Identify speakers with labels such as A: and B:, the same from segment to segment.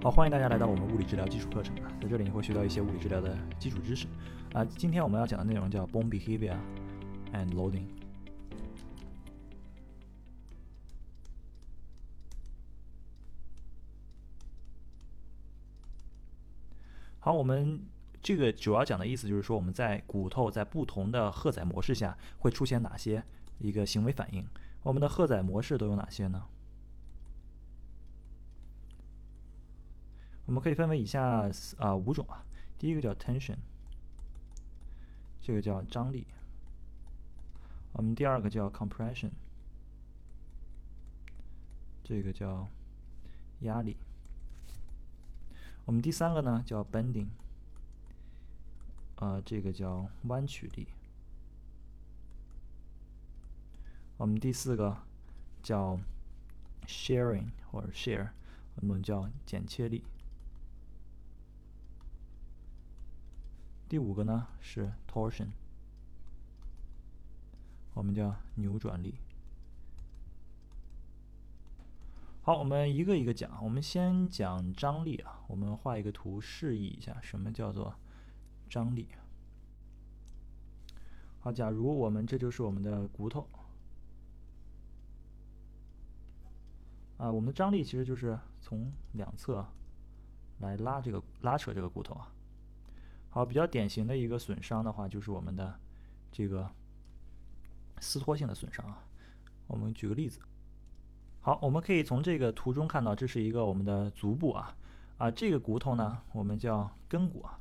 A: 好，欢迎大家来到我们物理治疗基础课程啊，在这里你会学到一些物理治疗的基础知识啊。今天我们要讲的内容叫 bone behavior and loading。好，我们这个主要讲的意思就是说，我们在骨头在不同的荷载模式下会出现哪些一个行为反应？我们的荷载模式都有哪些呢？我们可以分为以下啊五种啊。第一个叫 tension，这个叫张力。我们第二个叫 compression，这个叫压力。我们第三个呢叫 bending，啊，这个叫弯曲力。我们第四个叫 sharing 或者 share，我们叫剪切力。第五个呢是 torsion，我们叫扭转力。好，我们一个一个讲。我们先讲张力啊，我们画一个图示意一下什么叫做张力。好，假如我们这就是我们的骨头啊，我们的张力其实就是从两侧来拉这个拉扯这个骨头啊。好，比较典型的一个损伤的话，就是我们的这个撕脱性的损伤啊。我们举个例子。好，我们可以从这个图中看到，这是一个我们的足部啊啊，这个骨头呢，我们叫根骨啊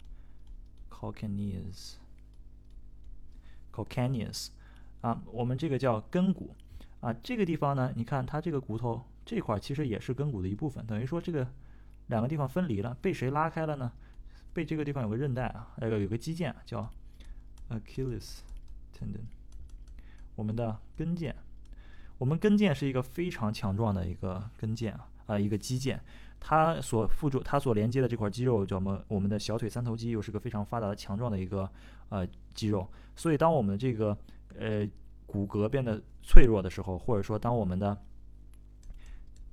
A: ，calcaneus，calcaneus 啊，我们这个叫根骨啊。这个地方呢，你看它这个骨头这块其实也是根骨的一部分，等于说这个两个地方分离了，被谁拉开了呢？背这个地方有个韧带啊，那个有个肌腱叫 Achilles tendon，我们的跟腱，我们跟腱是一个非常强壮的一个跟腱啊，啊一个肌腱，它所附着它所连接的这块肌肉叫什么？我们的小腿三头肌又是个非常发达的强壮的一个呃肌肉，所以当我们这个呃骨骼变得脆弱的时候，或者说当我们的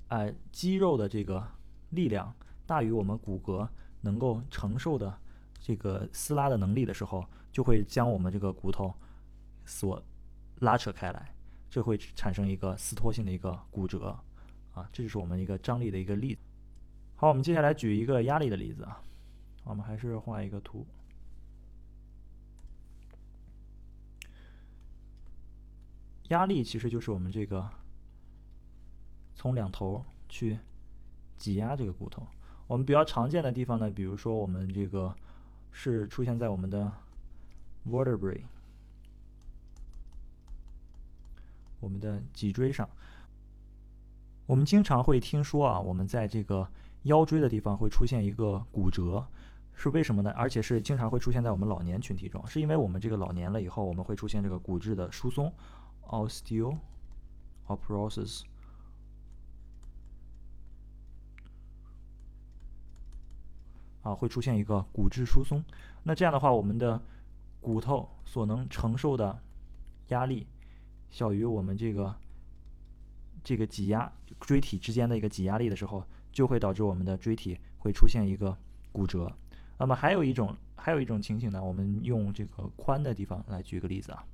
A: 呃肌肉的这个力量大于我们骨骼。能够承受的这个撕拉的能力的时候，就会将我们这个骨头所拉扯开来，这会产生一个撕脱性的一个骨折啊，这就是我们一个张力的一个例子。好，我们接下来举一个压力的例子啊，我们还是画一个图。压力其实就是我们这个从两头去挤压这个骨头。我们比较常见的地方呢，比如说我们这个是出现在我们的 vertebrae，我们的脊椎上。我们经常会听说啊，我们在这个腰椎的地方会出现一个骨折，是为什么呢？而且是经常会出现在我们老年群体中，是因为我们这个老年了以后，我们会出现这个骨质的疏松，osteoporosis。啊，会出现一个骨质疏松。那这样的话，我们的骨头所能承受的压力小于我们这个这个挤压椎体之间的一个挤压力的时候，就会导致我们的椎体会出现一个骨折。那么还有一种还有一种情形呢，我们用这个髋的地方来举个例子啊。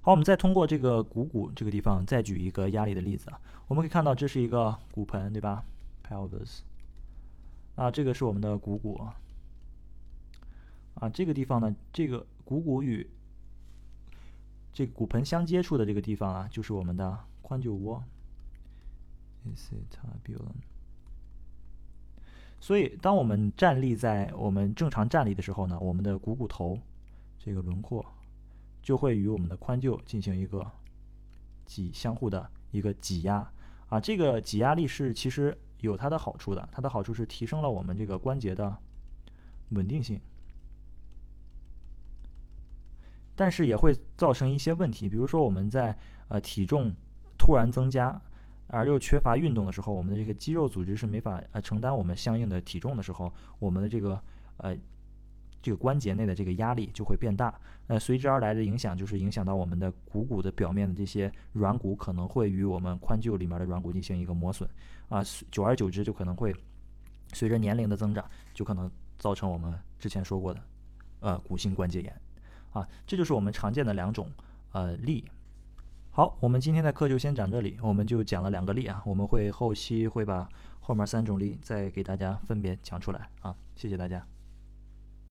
A: 好，我们再通过这个股骨这个地方再举一个压力的例子啊。我们可以看到这是一个骨盆，对吧？pelvis。啊，这个是我们的股骨啊，这个地方呢，这个股骨与这个骨盆相接触的这个地方啊，就是我们的髋臼窝。所以，当我们站立在我们正常站立的时候呢，我们的股骨头这个轮廓就会与我们的髋臼进行一个挤相互的一个挤压啊，这个挤压力是其实。有它的好处的，它的好处是提升了我们这个关节的稳定性，但是也会造成一些问题，比如说我们在呃体重突然增加而又缺乏运动的时候，我们的这个肌肉组织是没法呃承担我们相应的体重的时候，我们的这个呃。这个关节内的这个压力就会变大，呃，随之而来的影响就是影响到我们的股骨的表面的这些软骨可能会与我们髋臼里面的软骨进行一个磨损，啊，久而久之就可能会随着年龄的增长，就可能造成我们之前说过的，呃，骨性关节炎。啊，这就是我们常见的两种呃例。好，我们今天的课就先讲这里，我们就讲了两个例啊，我们会后期会把后面三种例再给大家分别讲出来啊，谢谢大家。